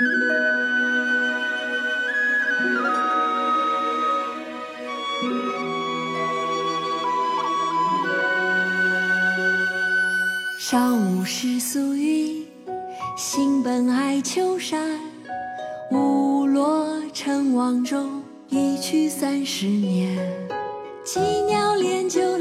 少无世俗语，性本爱丘山。误落尘网中，一去三十年。羁鸟恋旧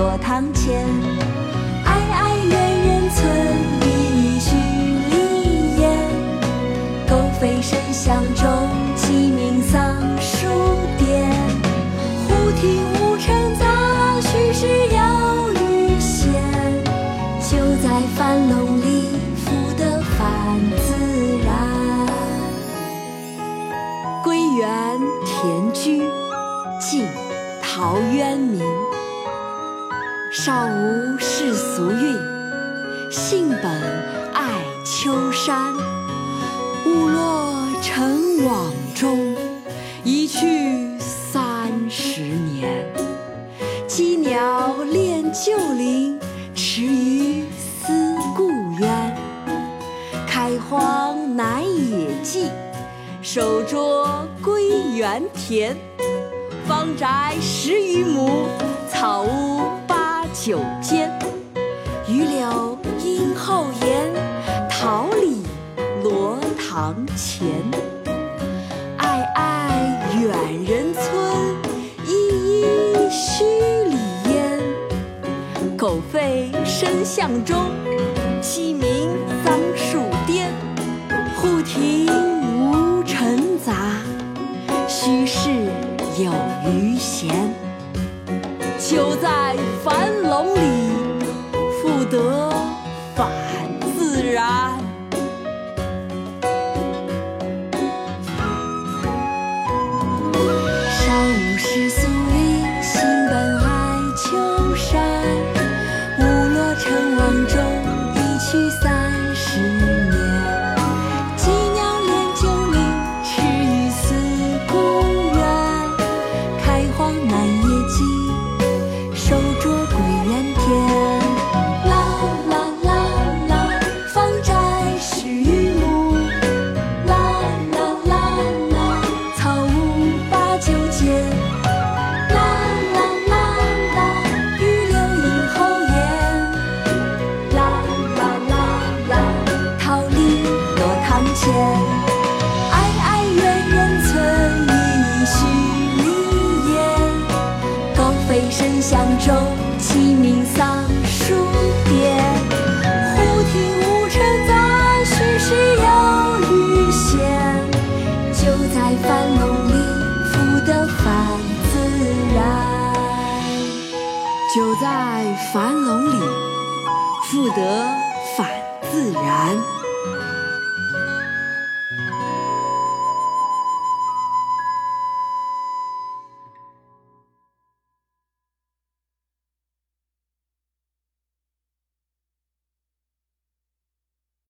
落堂前。哀哀怨人村，一语许离烟。狗吠深巷中，鸡鸣桑树颠。忽听吴城杂，虚实有余弦。就在樊笼里，赋得反自然。《归园田居》晋·陶渊明。少无世俗韵，性本爱丘山。误落尘网中，一去三十年。羁鸟恋旧林，池鱼思故渊。开荒南野际，守拙归园田。方宅十余亩，酒间。榆柳荫后檐，桃李罗堂前。哀哀远人村，依依墟里烟。狗吠深巷中，鸡鸣桑树颠。户庭无尘杂，虚室有余闲。秋在哀哀怨怨村，一许离烟。狗吠深巷中，鸡鸣桑树颠。忽听吴城杂，虚实有余弦。就在樊笼里，赋得返自然。就在樊笼里，赋得返自然。